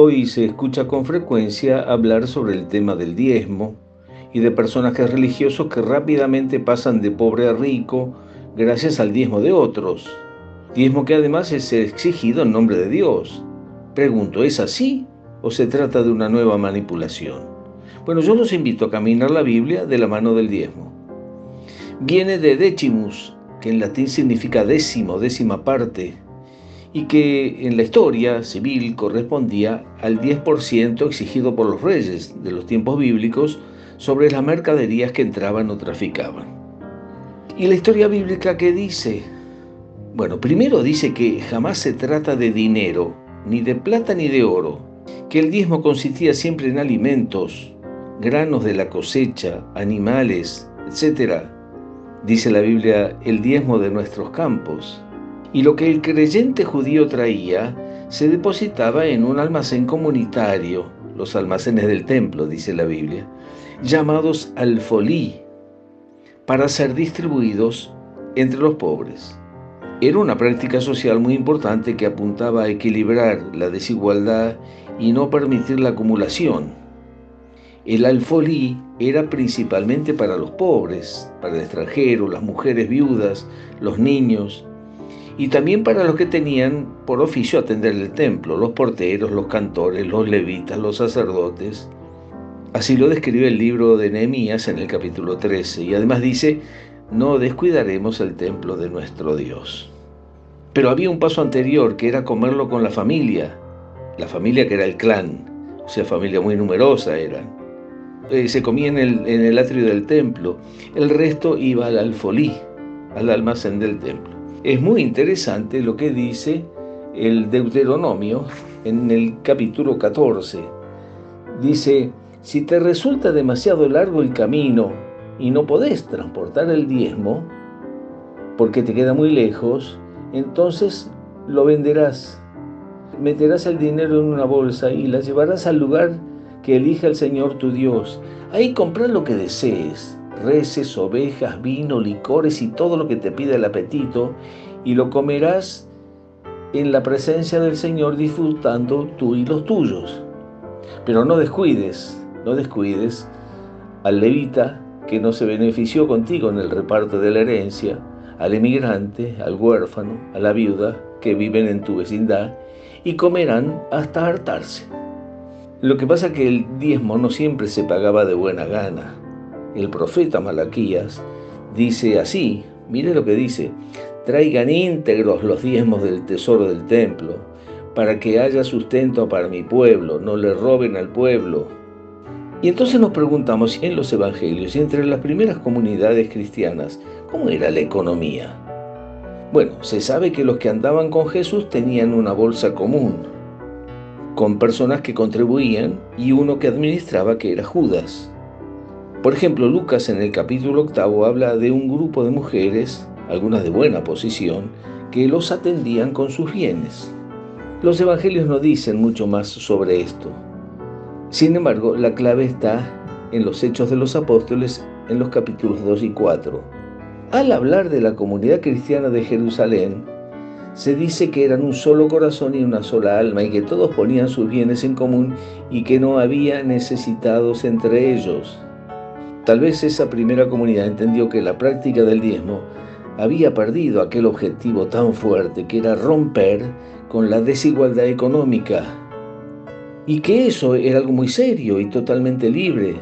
Hoy se escucha con frecuencia hablar sobre el tema del diezmo y de personajes religiosos que rápidamente pasan de pobre a rico gracias al diezmo de otros. Diezmo que además es exigido en nombre de Dios. Pregunto, ¿es así o se trata de una nueva manipulación? Bueno, yo los invito a caminar la Biblia de la mano del diezmo. Viene de decimus, que en latín significa décimo, décima parte, y que en la historia civil correspondía al 10% exigido por los reyes de los tiempos bíblicos sobre las mercaderías que entraban o traficaban. ¿Y la historia bíblica qué dice? Bueno, primero dice que jamás se trata de dinero, ni de plata ni de oro, que el diezmo consistía siempre en alimentos, granos de la cosecha, animales, etc. Dice la Biblia, el diezmo de nuestros campos, y lo que el creyente judío traía se depositaba en un almacén comunitario, los almacenes del templo, dice la Biblia, llamados alfolí, para ser distribuidos entre los pobres. Era una práctica social muy importante que apuntaba a equilibrar la desigualdad y no permitir la acumulación. El alfolí era principalmente para los pobres, para el extranjero, las mujeres viudas, los niños, y también para los que tenían por oficio atender el templo, los porteros, los cantores, los levitas, los sacerdotes. Así lo describe el libro de Nehemías en el capítulo 13 y además dice, no descuidaremos el templo de nuestro Dios. Pero había un paso anterior que era comerlo con la familia, la familia que era el clan, o sea, familia muy numerosa era. Eh, se comía en el, en el atrio del templo, el resto iba al alfolí, al almacén del templo. Es muy interesante lo que dice el Deuteronomio en el capítulo 14. Dice, si te resulta demasiado largo el camino y no podés transportar el diezmo, porque te queda muy lejos, entonces lo venderás. Meterás el dinero en una bolsa y la llevarás al lugar que elija el Señor tu Dios. Ahí comprar lo que desees reces, ovejas, vino, licores y todo lo que te pida el apetito, y lo comerás en la presencia del Señor disfrutando tú y los tuyos. Pero no descuides, no descuides al levita que no se benefició contigo en el reparto de la herencia, al emigrante, al huérfano, a la viuda que viven en tu vecindad y comerán hasta hartarse. Lo que pasa es que el diezmo no siempre se pagaba de buena gana el profeta Malaquías, dice así, mire lo que dice, traigan íntegros los diezmos del tesoro del templo, para que haya sustento para mi pueblo, no le roben al pueblo. Y entonces nos preguntamos en los evangelios y entre las primeras comunidades cristianas, ¿cómo era la economía? Bueno, se sabe que los que andaban con Jesús tenían una bolsa común, con personas que contribuían y uno que administraba que era Judas. Por ejemplo, Lucas en el capítulo octavo habla de un grupo de mujeres, algunas de buena posición, que los atendían con sus bienes. Los evangelios no dicen mucho más sobre esto. Sin embargo, la clave está en los Hechos de los Apóstoles en los capítulos 2 y 4. Al hablar de la comunidad cristiana de Jerusalén, se dice que eran un solo corazón y una sola alma y que todos ponían sus bienes en común y que no había necesitados entre ellos. Tal vez esa primera comunidad entendió que la práctica del diezmo había perdido aquel objetivo tan fuerte que era romper con la desigualdad económica y que eso era algo muy serio y totalmente libre,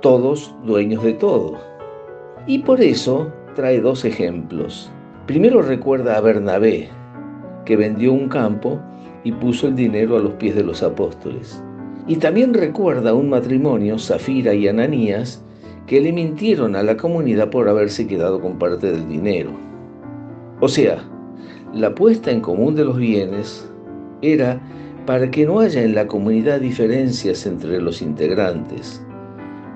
todos dueños de todo. Y por eso trae dos ejemplos. Primero recuerda a Bernabé, que vendió un campo y puso el dinero a los pies de los apóstoles. Y también recuerda un matrimonio, Zafira y Ananías, que le mintieron a la comunidad por haberse quedado con parte del dinero. O sea, la puesta en común de los bienes era para que no haya en la comunidad diferencias entre los integrantes.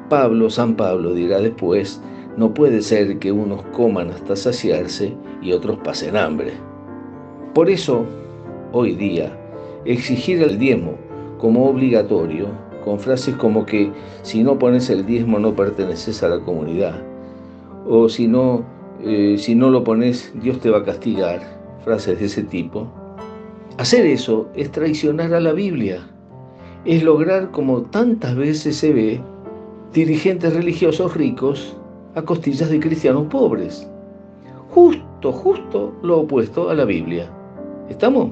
Pablo, San Pablo dirá después, no puede ser que unos coman hasta saciarse y otros pasen hambre. Por eso, hoy día, exigir el diezmo como obligatorio, con frases como que si no pones el diezmo no perteneces a la comunidad, o si no, eh, si no lo pones Dios te va a castigar, frases de ese tipo. Hacer eso es traicionar a la Biblia, es lograr como tantas veces se ve dirigentes religiosos ricos a costillas de cristianos pobres. Justo, justo lo opuesto a la Biblia. ¿Estamos?